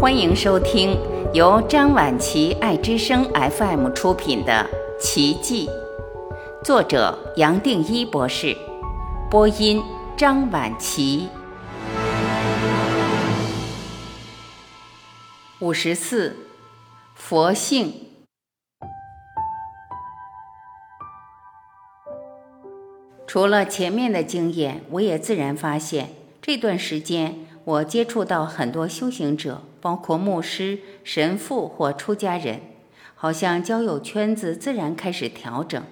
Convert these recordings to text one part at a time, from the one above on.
欢迎收听由张晚琪爱之声 FM 出品的《奇迹》，作者杨定一博士，播音张晚琪。五十四，佛性。除了前面的经验，我也自然发现这段时间。我接触到很多修行者，包括牧师、神父或出家人，好像交友圈子自然开始调整。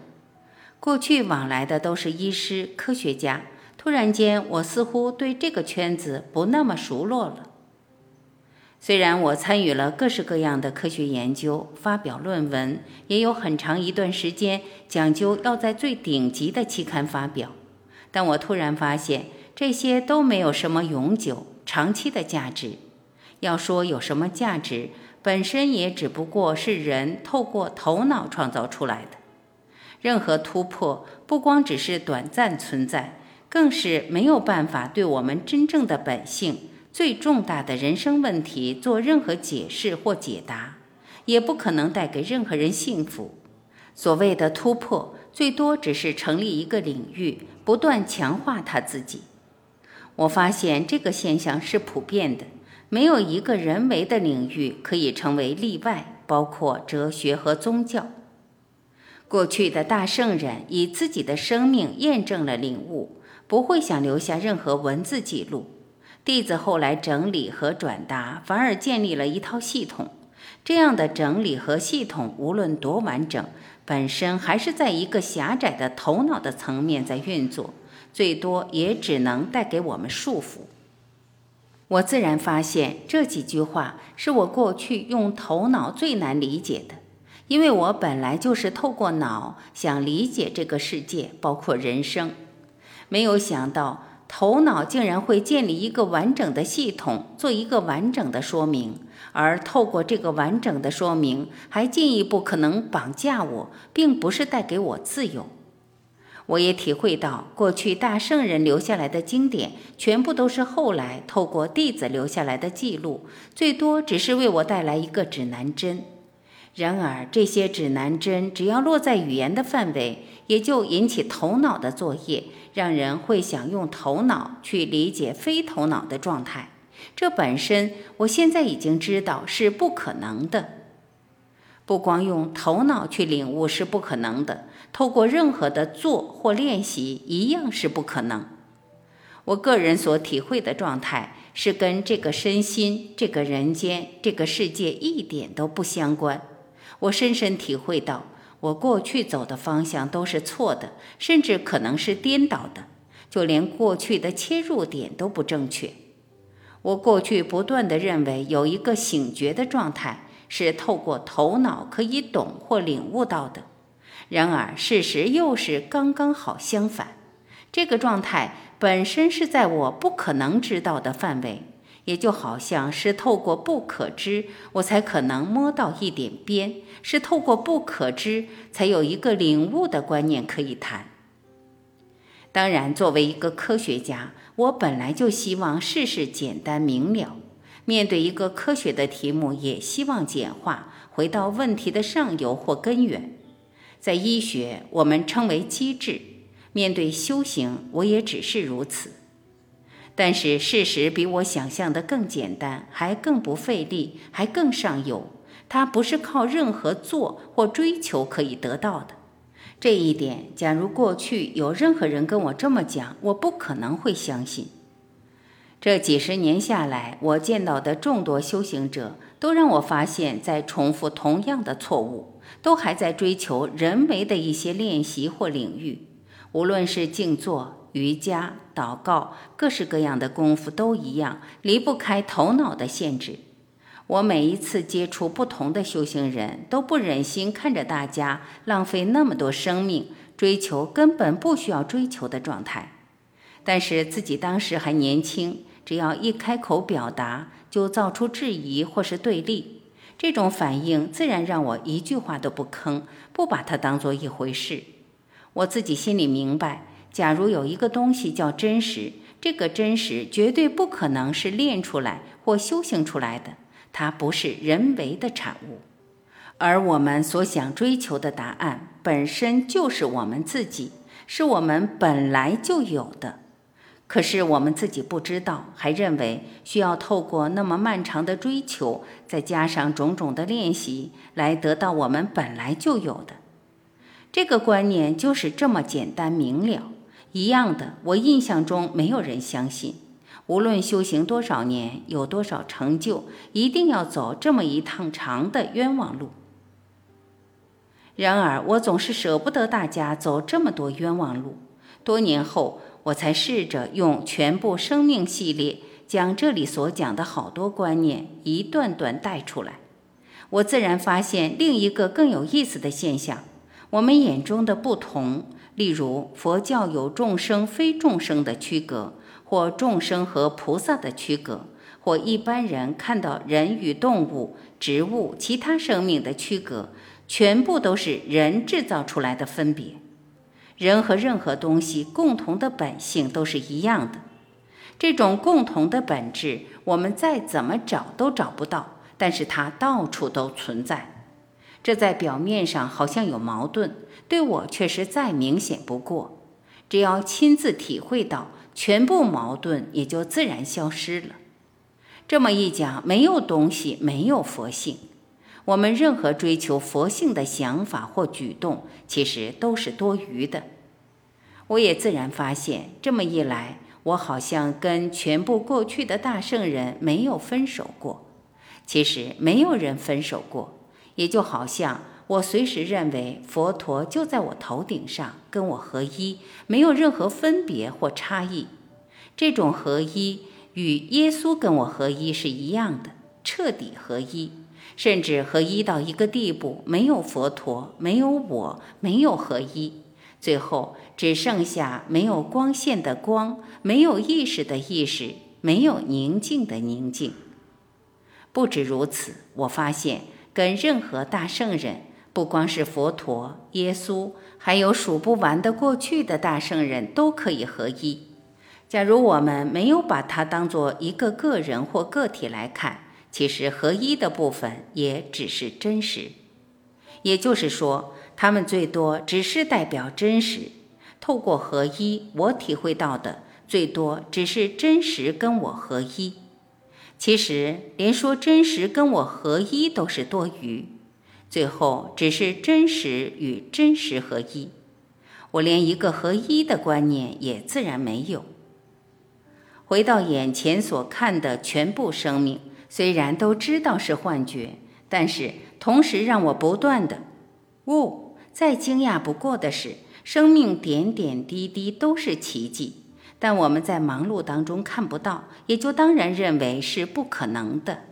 过去往来的都是医师、科学家，突然间，我似乎对这个圈子不那么熟络了。虽然我参与了各式各样的科学研究，发表论文，也有很长一段时间讲究要在最顶级的期刊发表，但我突然发现，这些都没有什么永久。长期的价值，要说有什么价值，本身也只不过是人透过头脑创造出来的。任何突破不光只是短暂存在，更是没有办法对我们真正的本性、最重大的人生问题做任何解释或解答，也不可能带给任何人幸福。所谓的突破，最多只是成立一个领域，不断强化他自己。我发现这个现象是普遍的，没有一个人为的领域可以成为例外，包括哲学和宗教。过去的大圣人以自己的生命验证了领悟，不会想留下任何文字记录。弟子后来整理和转达，反而建立了一套系统。这样的整理和系统，无论多完整，本身还是在一个狭窄的头脑的层面在运作。最多也只能带给我们束缚。我自然发现这几句话是我过去用头脑最难理解的，因为我本来就是透过脑想理解这个世界，包括人生。没有想到头脑竟然会建立一个完整的系统，做一个完整的说明，而透过这个完整的说明，还进一步可能绑架我，并不是带给我自由。我也体会到，过去大圣人留下来的经典，全部都是后来透过弟子留下来的记录，最多只是为我带来一个指南针。然而，这些指南针只要落在语言的范围，也就引起头脑的作业，让人会想用头脑去理解非头脑的状态。这本身，我现在已经知道是不可能的。不光用头脑去领悟是不可能的，透过任何的做或练习一样是不可能。我个人所体会的状态是跟这个身心、这个人间、这个世界一点都不相关。我深深体会到，我过去走的方向都是错的，甚至可能是颠倒的，就连过去的切入点都不正确。我过去不断的认为有一个醒觉的状态。是透过头脑可以懂或领悟到的，然而事实又是刚刚好相反。这个状态本身是在我不可能知道的范围，也就好像是透过不可知，我才可能摸到一点边；是透过不可知，才有一个领悟的观念可以谈。当然，作为一个科学家，我本来就希望事事简单明了。面对一个科学的题目，也希望简化，回到问题的上游或根源。在医学，我们称为机制；面对修行，我也只是如此。但是事实比我想象的更简单，还更不费力，还更上游。它不是靠任何做或追求可以得到的。这一点，假如过去有任何人跟我这么讲，我不可能会相信。这几十年下来，我见到的众多修行者，都让我发现，在重复同样的错误，都还在追求人为的一些练习或领域。无论是静坐、瑜伽、祷告，各式各样的功夫都一样，离不开头脑的限制。我每一次接触不同的修行人，都不忍心看着大家浪费那么多生命，追求根本不需要追求的状态。但是自己当时还年轻。只要一开口表达，就造出质疑或是对立，这种反应自然让我一句话都不吭，不把它当做一回事。我自己心里明白，假如有一个东西叫真实，这个真实绝对不可能是练出来或修行出来的，它不是人为的产物。而我们所想追求的答案本身就是我们自己，是我们本来就有的。可是我们自己不知道，还认为需要透过那么漫长的追求，再加上种种的练习，来得到我们本来就有的。这个观念就是这么简单明了。一样的，我印象中没有人相信，无论修行多少年，有多少成就，一定要走这么一趟长的冤枉路。然而，我总是舍不得大家走这么多冤枉路。多年后，我才试着用全部生命系列，将这里所讲的好多观念一段段带出来。我自然发现另一个更有意思的现象：我们眼中的不同，例如佛教有众生非众生的区隔，或众生和菩萨的区隔，或一般人看到人与动物、植物、其他生命的区隔。全部都是人制造出来的分别。人和任何东西共同的本性都是一样的。这种共同的本质，我们再怎么找都找不到，但是它到处都存在。这在表面上好像有矛盾，对我却是再明显不过。只要亲自体会到，全部矛盾也就自然消失了。这么一讲，没有东西，没有佛性。我们任何追求佛性的想法或举动，其实都是多余的。我也自然发现，这么一来，我好像跟全部过去的大圣人没有分手过。其实没有人分手过，也就好像我随时认为佛陀就在我头顶上，跟我合一，没有任何分别或差异。这种合一与耶稣跟我合一是一样的，彻底合一。甚至合一到一个地步，没有佛陀，没有我，没有合一，最后只剩下没有光线的光，没有意识的意识，没有宁静的宁静。不止如此，我发现跟任何大圣人，不光是佛陀、耶稣，还有数不完的过去的大圣人都可以合一。假如我们没有把它当做一个个人或个体来看。其实合一的部分也只是真实，也就是说，他们最多只是代表真实。透过合一，我体会到的最多只是真实跟我合一。其实连说真实跟我合一都是多余，最后只是真实与真实合一。我连一个合一的观念也自然没有。回到眼前所看的全部生命。虽然都知道是幻觉，但是同时让我不断的悟。再惊讶不过的是，生命点点滴滴都是奇迹，但我们在忙碌当中看不到，也就当然认为是不可能的。